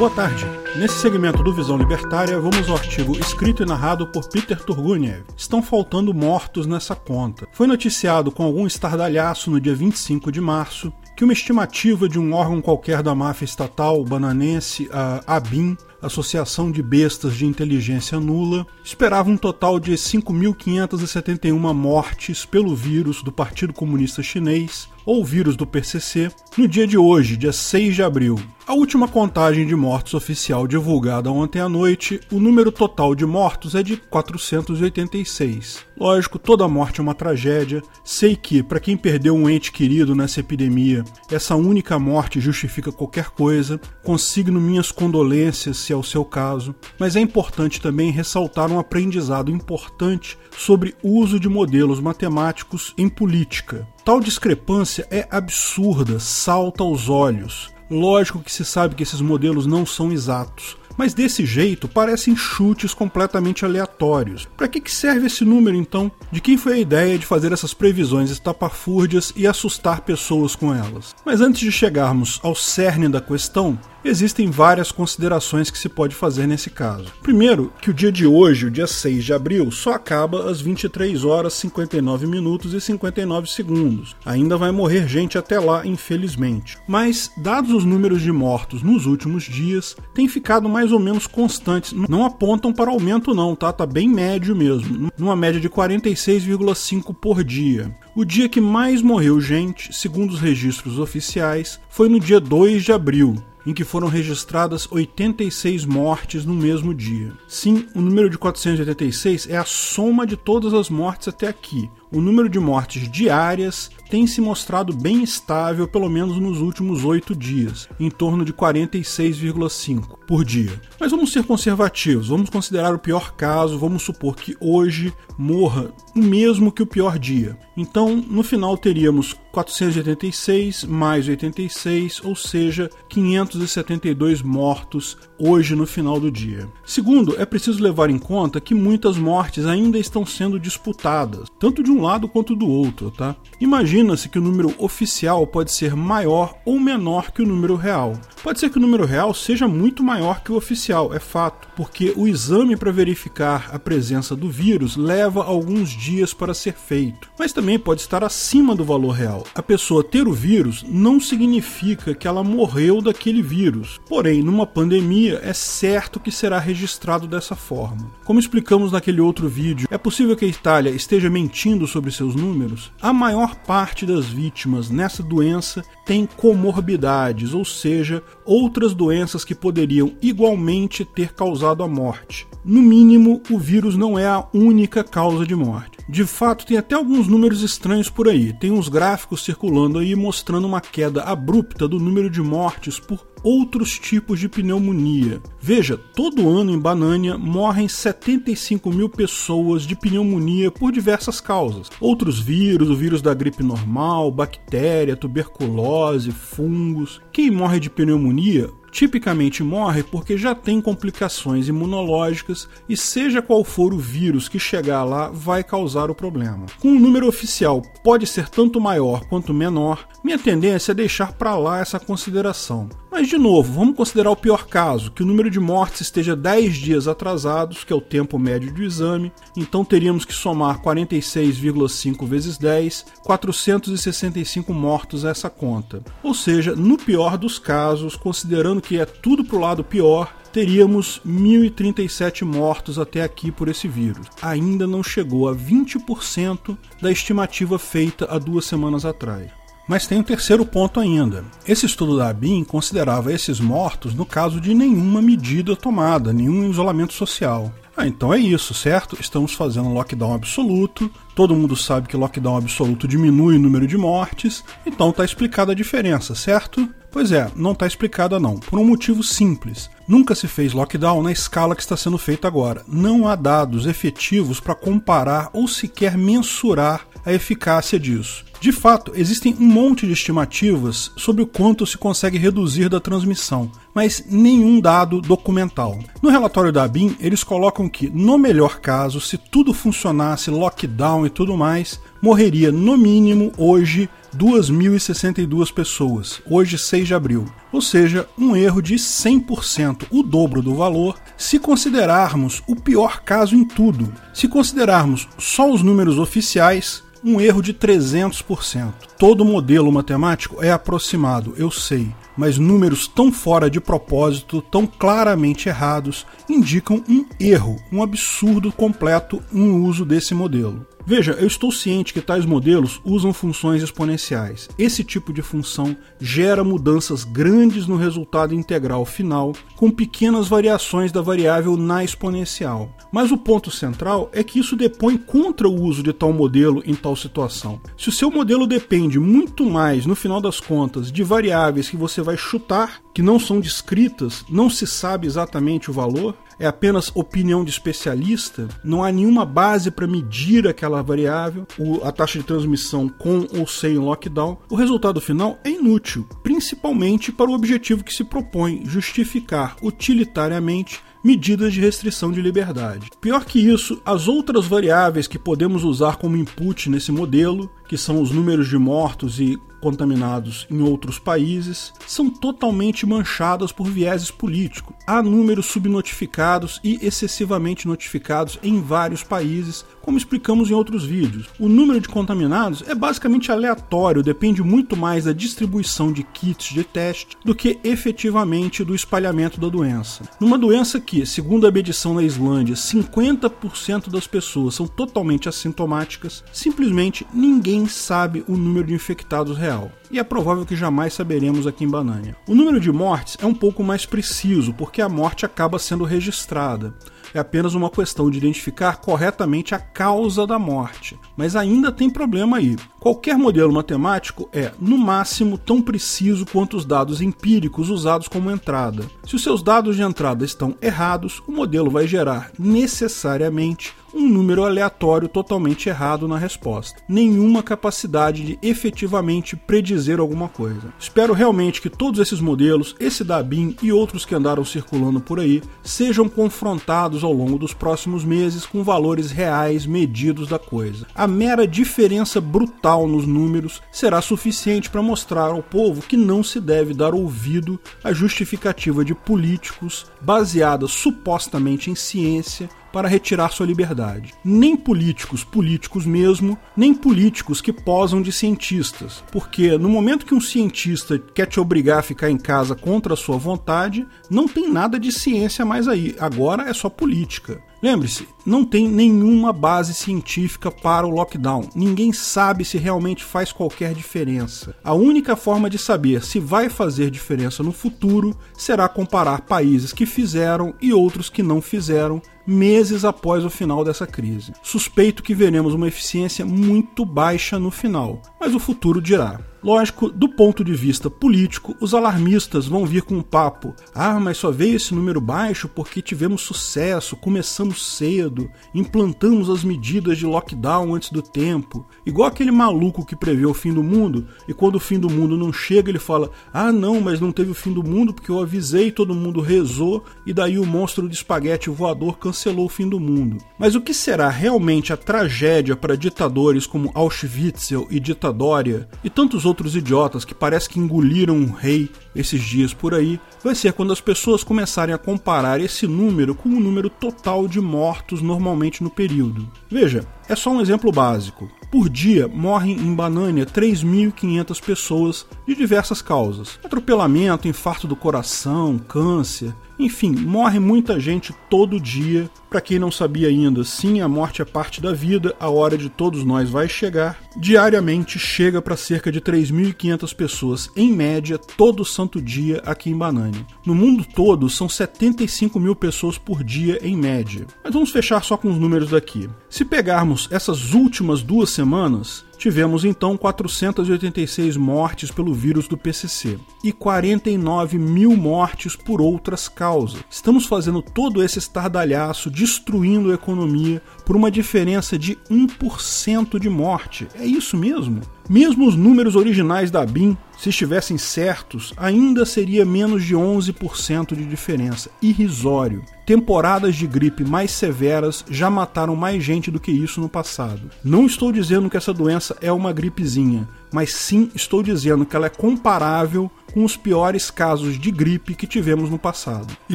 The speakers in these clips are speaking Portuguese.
Boa tarde. Nesse segmento do Visão Libertária, vamos ao artigo escrito e narrado por Peter Turguniev. Estão faltando mortos nessa conta. Foi noticiado com algum estardalhaço no dia 25 de março que uma estimativa de um órgão qualquer da máfia estatal bananense, a ABIN, Associação de Bestas de Inteligência Nula, esperava um total de 5.571 mortes pelo vírus do Partido Comunista Chinês ou vírus do PCC no dia de hoje, dia 6 de abril. A última contagem de mortos oficial divulgada ontem à noite, o número total de mortos é de 486. Lógico, toda morte é uma tragédia. Sei que, para quem perdeu um ente querido nessa epidemia, essa única morte justifica qualquer coisa. Consigno minhas condolências se é o seu caso, mas é importante também ressaltar um aprendizado importante sobre o uso de modelos matemáticos em política. Tal discrepância é absurda, salta aos olhos. Lógico que se sabe que esses modelos não são exatos, mas desse jeito parecem chutes completamente aleatórios. Para que, que serve esse número então? De quem foi a ideia de fazer essas previsões estapafúrdias e assustar pessoas com elas? Mas antes de chegarmos ao cerne da questão, Existem várias considerações que se pode fazer nesse caso. Primeiro, que o dia de hoje, o dia 6 de abril, só acaba às 23 horas 59 minutos e 59 segundos. Ainda vai morrer gente até lá, infelizmente. Mas, dados os números de mortos nos últimos dias, têm ficado mais ou menos constantes. Não apontam para aumento não, tá? Tá bem médio mesmo, numa média de 46,5 por dia. O dia que mais morreu gente, segundo os registros oficiais, foi no dia 2 de abril, em que foram registradas 86 mortes no mesmo dia. Sim, o número de 486 é a soma de todas as mortes até aqui. O número de mortes diárias tem se mostrado bem estável, pelo menos nos últimos oito dias, em torno de 46,5 por dia. Mas vamos ser conservativos, vamos considerar o pior caso, vamos supor que hoje morra o mesmo que o pior dia. Então, no final teríamos 486 mais 86, ou seja, 572 mortos hoje no final do dia. Segundo, é preciso levar em conta que muitas mortes ainda estão sendo disputadas, tanto de um lado quanto do outro, tá? Imagina-se que o número oficial pode ser maior ou menor que o número real. Pode ser que o número real seja muito maior que o oficial, é fato, porque o exame para verificar a presença do vírus leva alguns dias para ser feito, mas também pode estar acima do valor real. A pessoa ter o vírus não significa que ela morreu daquele vírus, porém, numa pandemia é certo que será registrado dessa forma. Como explicamos naquele outro vídeo, é possível que a Itália esteja mentindo sobre seus números? A maior parte das vítimas nessa doença tem comorbidades, ou seja, outras doenças que poderiam igualmente ter causado a morte. No mínimo, o vírus não é a única causa de morte. De fato, tem até alguns números estranhos por aí. Tem uns gráficos circulando aí mostrando uma queda abrupta do número de mortes por outros tipos de pneumonia. Veja, todo ano em Banânia morrem 75 mil pessoas de pneumonia por diversas causas. Outros vírus, o vírus da gripe normal, bactéria, tuberculose, fungos. Quem morre de pneumonia tipicamente morre porque já tem complicações imunológicas e, seja qual for o vírus que chegar lá, vai causar o problema. Com o número oficial pode ser tanto maior quanto menor, minha tendência é deixar para lá essa consideração. Mas, de novo, vamos considerar o pior caso, que o número de mortes esteja 10 dias atrasados, que é o tempo médio do exame, então teríamos que somar 46,5 vezes 10, 465 mortos a essa conta. Ou seja, no pior dos casos, considerando que é tudo pro lado pior, teríamos 1.037 mortos até aqui por esse vírus. Ainda não chegou a 20% da estimativa feita há duas semanas atrás. Mas tem um terceiro ponto ainda. Esse estudo da ABIN considerava esses mortos no caso de nenhuma medida tomada, nenhum isolamento social. Ah, então é isso, certo? Estamos fazendo lockdown absoluto. Todo mundo sabe que lockdown absoluto diminui o número de mortes, então está explicada a diferença, certo? Pois é, não está explicada não, por um motivo simples. Nunca se fez lockdown na escala que está sendo feita agora. Não há dados efetivos para comparar ou sequer mensurar a eficácia disso. De fato, existem um monte de estimativas sobre o quanto se consegue reduzir da transmissão, mas nenhum dado documental. No relatório da ABIN, eles colocam que, no melhor caso, se tudo funcionasse, lockdown e tudo mais, morreria no mínimo hoje 2.062 pessoas, hoje 6 de abril. ou seja, um erro de 100%, o dobro do valor, se considerarmos o pior caso em tudo. Se considerarmos só os números oficiais, um erro de 300%. Todo modelo matemático é aproximado, eu sei, mas números tão fora de propósito, tão claramente errados, indicam um erro, um absurdo completo no uso desse modelo. Veja, eu estou ciente que tais modelos usam funções exponenciais. Esse tipo de função gera mudanças grandes no resultado integral final, com pequenas variações da variável na exponencial. Mas o ponto central é que isso depõe contra o uso de tal modelo em tal situação. Se o seu modelo depende muito mais, no final das contas, de variáveis que você vai chutar, que não são descritas, não se sabe exatamente o valor, é apenas opinião de especialista, não há nenhuma base para medir aquela variável, a taxa de transmissão com ou sem lockdown, o resultado final é inútil, principalmente para o objetivo que se propõe justificar utilitariamente medidas de restrição de liberdade. Pior que isso, as outras variáveis que podemos usar como input nesse modelo, que são os números de mortos e contaminados em outros países são totalmente manchadas por vieses políticos. Há números subnotificados e excessivamente notificados em vários países, como explicamos em outros vídeos. O número de contaminados é basicamente aleatório, depende muito mais da distribuição de kits de teste do que efetivamente do espalhamento da doença. Numa doença que, segundo a medição na Islândia, 50% das pessoas são totalmente assintomáticas, simplesmente ninguém sabe o número de infectados real. E é provável que jamais saberemos aqui em Banânia. O número de mortes é um pouco mais preciso, porque a morte acaba sendo registrada. É apenas uma questão de identificar corretamente a causa da morte. Mas ainda tem problema aí. Qualquer modelo matemático é, no máximo, tão preciso quanto os dados empíricos usados como entrada. Se os seus dados de entrada estão errados, o modelo vai gerar necessariamente um número aleatório totalmente errado na resposta. Nenhuma capacidade de efetivamente predizer alguma coisa. Espero realmente que todos esses modelos, esse da BIM e outros que andaram circulando por aí, sejam confrontados ao longo dos próximos meses com valores reais medidos da coisa. A mera diferença brutal nos números será suficiente para mostrar ao povo que não se deve dar ouvido à justificativa de políticos baseada supostamente em ciência para retirar sua liberdade. Nem políticos, políticos mesmo, nem políticos que posam de cientistas. Porque no momento que um cientista quer te obrigar a ficar em casa contra a sua vontade, não tem nada de ciência mais aí. Agora é só política. Lembre-se, não tem nenhuma base científica para o lockdown. Ninguém sabe se realmente faz qualquer diferença. A única forma de saber se vai fazer diferença no futuro será comparar países que fizeram e outros que não fizeram meses após o final dessa crise. Suspeito que veremos uma eficiência muito baixa no final, mas o futuro dirá. Lógico, do ponto de vista político, os alarmistas vão vir com um papo: ah, mas só veio esse número baixo porque tivemos sucesso, começamos cedo, implantamos as medidas de lockdown antes do tempo. Igual aquele maluco que prevê o fim do mundo e quando o fim do mundo não chega, ele fala: ah, não, mas não teve o fim do mundo porque eu avisei, todo mundo rezou e daí o monstro de espaguete voador cancelou o fim do mundo. Mas o que será realmente a tragédia para ditadores como Auschwitz e Ditadória e tantos outros idiotas que parece que engoliram um rei esses dias por aí, vai ser quando as pessoas começarem a comparar esse número com o número total de mortos normalmente no período. Veja, é só um exemplo básico. Por dia morrem em Banânia 3.500 pessoas de diversas causas: atropelamento, infarto do coração, câncer, enfim, morre muita gente todo dia. Para quem não sabia ainda, sim, a morte é parte da vida, a hora de todos nós vai chegar. Diariamente chega para cerca de 3.500 pessoas, em média, todo santo dia aqui em Banane. No mundo todo, são 75 mil pessoas por dia, em média. Mas vamos fechar só com os números daqui. Se pegarmos essas últimas duas semanas, Tivemos então 486 mortes pelo vírus do PCC e 49 mil mortes por outras causas. Estamos fazendo todo esse estardalhaço, destruindo a economia por uma diferença de 1% de morte. É isso mesmo? Mesmo os números originais da BIM, se estivessem certos, ainda seria menos de 11% de diferença. Irrisório. Temporadas de gripe mais severas já mataram mais gente do que isso no passado. Não estou dizendo que essa doença é uma gripezinha, mas sim estou dizendo que ela é comparável com os piores casos de gripe que tivemos no passado. E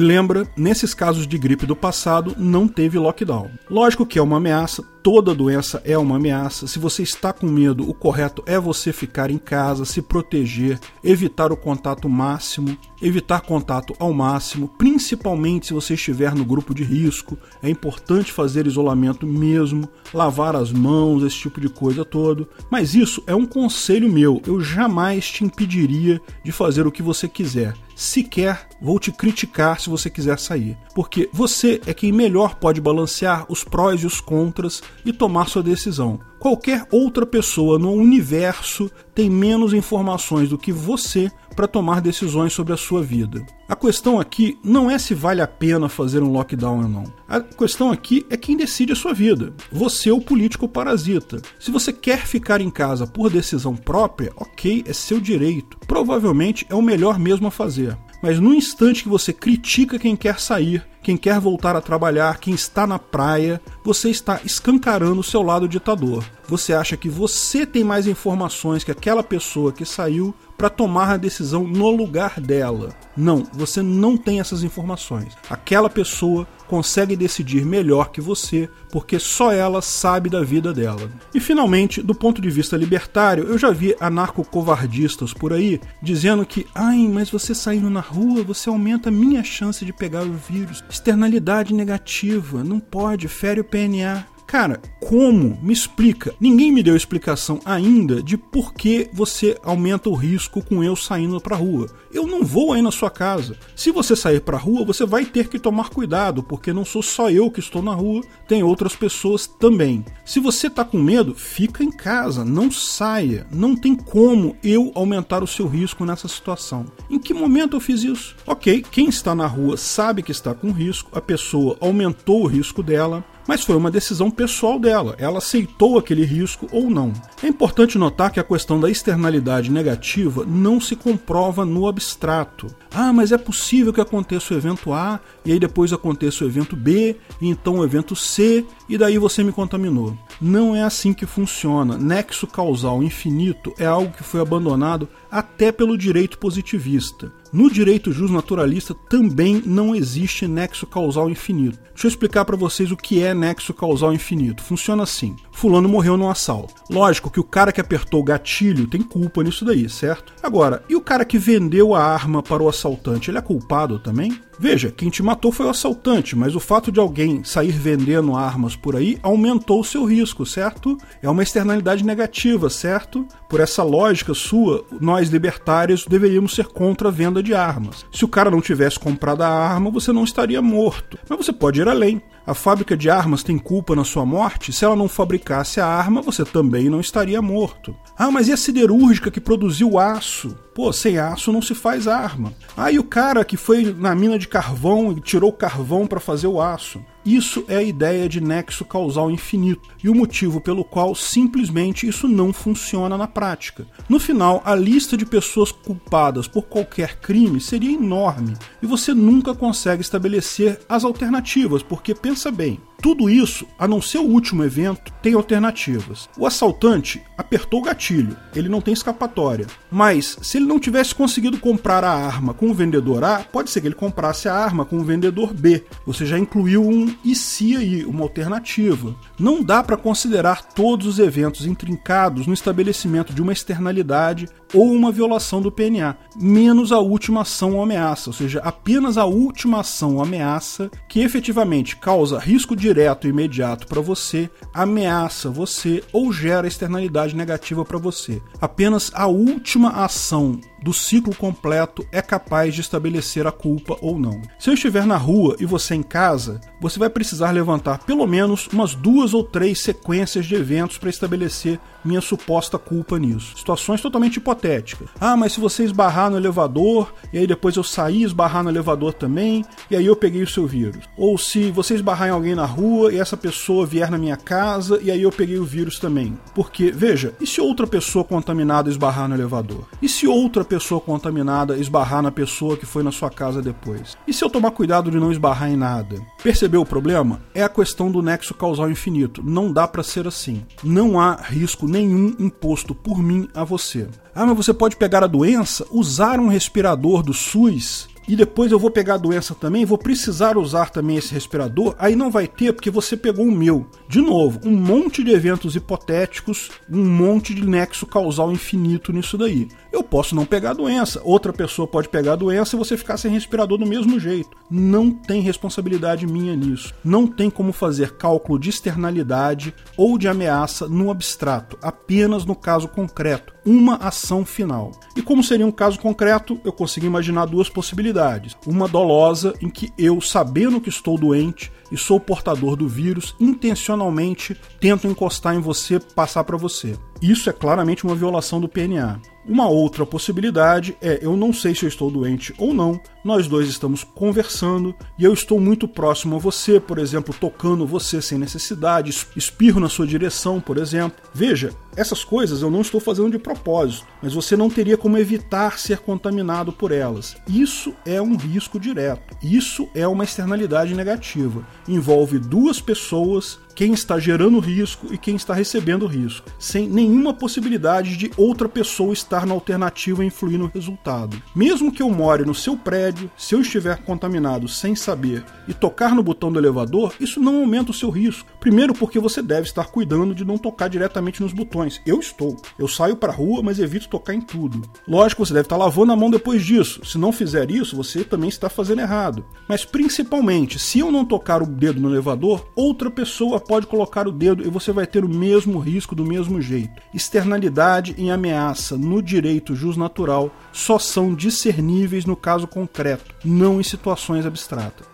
lembra, nesses casos de gripe do passado não teve lockdown. Lógico que é uma ameaça, toda doença é uma ameaça. Se você está com medo, o correto é você ficar em casa, se proteger, evitar o contato máximo, evitar contato ao máximo, principalmente se você estiver no grupo de risco. É importante fazer isolamento mesmo, lavar as mãos, esse tipo de coisa todo. Mas isso é um conselho meu. Eu jamais te impediria de fazer o que você quiser sequer vou te criticar se você quiser sair, porque você é quem melhor pode balancear os prós e os contras e tomar sua decisão. Qualquer outra pessoa no universo tem menos informações do que você para tomar decisões sobre a sua vida. A questão aqui não é se vale a pena fazer um lockdown ou não. A questão aqui é quem decide a sua vida. Você é o político parasita. Se você quer ficar em casa por decisão própria, ok, é seu direito. Provavelmente é o melhor mesmo a fazer. Mas no instante que você critica quem quer sair, quem quer voltar a trabalhar, quem está na praia, você está escancarando o seu lado ditador. Você acha que você tem mais informações que aquela pessoa que saiu para tomar a decisão no lugar dela. Não, você não tem essas informações. Aquela pessoa consegue decidir melhor que você, porque só ela sabe da vida dela. E finalmente, do ponto de vista libertário, eu já vi anarco-covardistas por aí dizendo que, ai, mas você saindo na rua, você aumenta a minha chance de pegar o vírus. Externalidade negativa, não pode, fere o PNA. Cara, como? Me explica. Ninguém me deu explicação ainda de por que você aumenta o risco com eu saindo pra rua. Eu não vou aí na sua casa. Se você sair pra rua, você vai ter que tomar cuidado, porque não sou só eu que estou na rua, tem outras pessoas também. Se você tá com medo, fica em casa, não saia. Não tem como eu aumentar o seu risco nessa situação. Em que momento eu fiz isso? Ok, quem está na rua sabe que está com risco, a pessoa aumentou o risco dela, mas foi uma decisão pessoal dela. Ela aceitou aquele risco ou não. É importante notar que a questão da externalidade negativa não se comprova no abstrato. Ah, mas é possível que aconteça o evento A, e aí depois aconteça o evento B, e então o evento C, e daí você me contaminou. Não é assim que funciona. Nexo causal infinito é algo que foi abandonado até pelo direito positivista. No direito justnaturalista também não existe nexo causal infinito. Deixa eu explicar para vocês o que é nexo causal infinito. Funciona assim: Fulano morreu num assalto. Lógico que o cara que apertou o gatilho tem culpa nisso daí, certo? Agora, e o cara que vendeu a arma para o assaltante, ele é culpado também? Veja, quem te matou foi o assaltante, mas o fato de alguém sair vendendo armas por aí aumentou o seu risco, certo? É uma externalidade negativa, certo? Por essa lógica sua, nós libertários deveríamos ser contra a venda de armas. Se o cara não tivesse comprado a arma, você não estaria morto. Mas você pode ir além. A fábrica de armas tem culpa na sua morte? Se ela não fabricasse a arma, você também não estaria morto. Ah, mas e a siderúrgica que produziu aço? Pô, sem aço não se faz arma. Ah, e o cara que foi na mina de carvão e tirou carvão para fazer o aço? Isso é a ideia de nexo causal infinito e o motivo pelo qual simplesmente isso não funciona na prática. No final, a lista de pessoas culpadas por qualquer crime seria enorme e você nunca consegue estabelecer as alternativas, porque pensa bem, tudo isso, a não ser o último evento, tem alternativas. O assaltante apertou o gatilho, ele não tem escapatória. Mas se ele não tivesse conseguido comprar a arma com o vendedor A, pode ser que ele comprasse a arma com o vendedor B. Você já incluiu um e se aí, uma alternativa. Não dá para considerar todos os eventos intrincados no estabelecimento de uma externalidade ou uma violação do PNA, menos a última ação ou ameaça, ou seja, apenas a última ação ou ameaça que efetivamente causa risco direto e imediato para você, ameaça você ou gera externalidade negativa para você. Apenas a última ação do ciclo completo é capaz de estabelecer a culpa ou não. Se eu estiver na rua e você em casa, você vai precisar levantar pelo menos umas duas ou três sequências de eventos para estabelecer minha suposta culpa nisso. Situações totalmente hipotéticas. Ah, mas se você esbarrar no elevador, e aí depois eu sair esbarrar no elevador também, e aí eu peguei o seu vírus. Ou se você esbarrar em alguém na rua e essa pessoa vier na minha casa, e aí eu peguei o vírus também. Porque, veja, e se outra pessoa contaminada esbarrar no elevador? E se outra pessoa pessoa contaminada esbarrar na pessoa que foi na sua casa depois? E se eu tomar cuidado de não esbarrar em nada? Percebeu o problema? É a questão do nexo causal infinito. Não dá para ser assim. Não há risco nenhum imposto por mim a você. Ah, mas você pode pegar a doença, usar um respirador do SUS e depois eu vou pegar a doença também, vou precisar usar também esse respirador, aí não vai ter porque você pegou o meu. De novo, um monte de eventos hipotéticos, um monte de nexo causal infinito nisso daí. Eu posso não pegar a doença, outra pessoa pode pegar a doença e você ficar sem respirador do mesmo jeito. Não tem responsabilidade minha nisso. Não tem como fazer cálculo de externalidade ou de ameaça no abstrato, apenas no caso concreto, uma ação final. E como seria um caso concreto, eu consigo imaginar duas possibilidades. Uma dolosa em que eu, sabendo que estou doente, e sou portador do vírus, intencionalmente tento encostar em você, passar para você. Isso é claramente uma violação do PNA. Uma outra possibilidade é eu não sei se eu estou doente ou não, nós dois estamos conversando e eu estou muito próximo a você, por exemplo, tocando você sem necessidade, espirro na sua direção, por exemplo. Veja, essas coisas eu não estou fazendo de propósito, mas você não teria como evitar ser contaminado por elas. Isso é um risco direto. Isso é uma externalidade negativa. Envolve duas pessoas quem está gerando risco e quem está recebendo risco, sem nenhuma possibilidade de outra pessoa estar na alternativa e influir no resultado. Mesmo que eu more no seu prédio, se eu estiver contaminado sem saber e tocar no botão do elevador, isso não aumenta o seu risco. Primeiro, porque você deve estar cuidando de não tocar diretamente nos botões. Eu estou. Eu saio para rua, mas evito tocar em tudo. Lógico, você deve estar lavando a mão depois disso. Se não fizer isso, você também está fazendo errado. Mas principalmente, se eu não tocar o dedo no elevador, outra pessoa pode colocar o dedo e você vai ter o mesmo risco do mesmo jeito. Externalidade e ameaça no direito justnatural só são discerníveis no caso concreto, não em situações abstratas.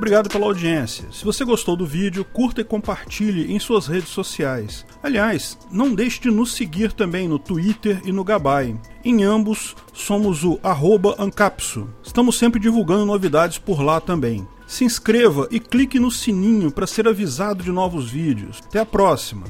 Obrigado pela audiência. Se você gostou do vídeo, curta e compartilhe em suas redes sociais. Aliás, não deixe de nos seguir também no Twitter e no Gabay. Em ambos, somos o Ancapso. Estamos sempre divulgando novidades por lá também. Se inscreva e clique no sininho para ser avisado de novos vídeos. Até a próxima!